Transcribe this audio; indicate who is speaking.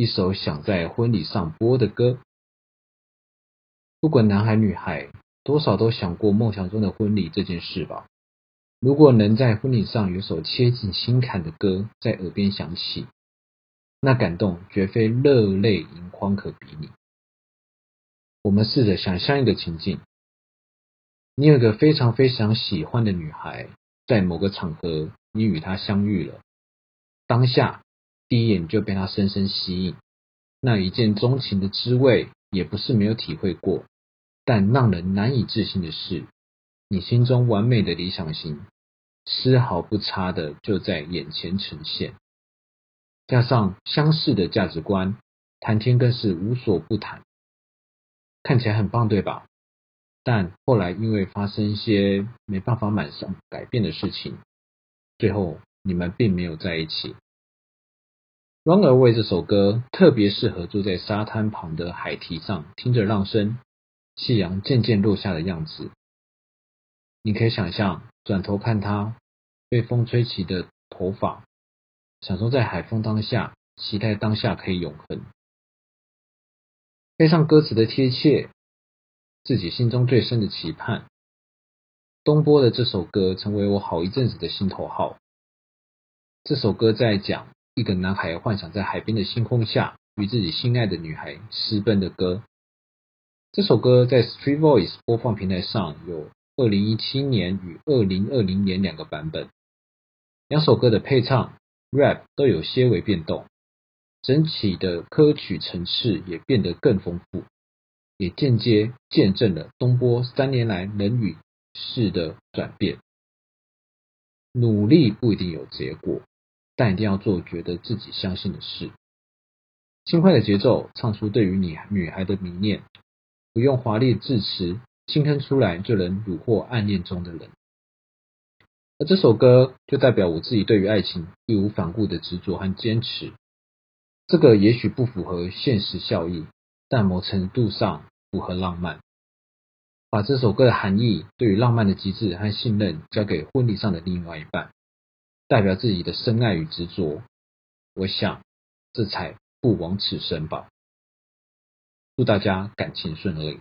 Speaker 1: 一首想在婚礼上播的歌。不管男孩女孩，多少都想过梦想中的婚礼这件事吧。如果能在婚礼上有首切近心坎的歌在耳边响起，那感动绝非热泪盈眶可比拟。我们试着想象一个情境：你有个非常非常喜欢的女孩，在某个场合你与她相遇了，当下第一眼就被他深深吸引，那一见钟情的滋味也不是没有体会过。但让人难以置信的是，你心中完美的理想型丝毫不差的就在眼前呈现，加上相似的价值观，谈天更是无所不谈。看起来很棒，对吧？但后来因为发生一些没办法马上改变的事情，最后你们并没有在一起。《Run Away》这首歌特别适合坐在沙滩旁的海堤上，听着浪声，夕阳渐渐落下的样子。你可以想象，转头看他被风吹起的头发，享受在海风当下，期待当下可以永恒。配上歌词的贴切，自己心中最深的期盼。东波的这首歌成为我好一阵子的心头好。这首歌在讲一个男孩幻想在海边的星空下与自己心爱的女孩私奔的歌。这首歌在 Street Voice 播放平台上有二零一七年与二零二零年两个版本，两首歌的配唱 rap 都有些微变动。整体的歌曲层次也变得更丰富，也间接见证了东波三年来人与事的转变。努力不一定有结果，但一定要做觉得自己相信的事。轻快的节奏唱出对于你女孩的迷恋，不用华丽字词，轻哼出来就能虏获暗恋中的人。而这首歌就代表我自己对于爱情义无反顾的执着和坚持。这个也许不符合现实效益，但某程度上符合浪漫。把这首歌的含义对于浪漫的极致和信任交给婚礼上的另外一半，代表自己的深爱与执着。我想，这才不枉此生吧。祝大家感情顺利。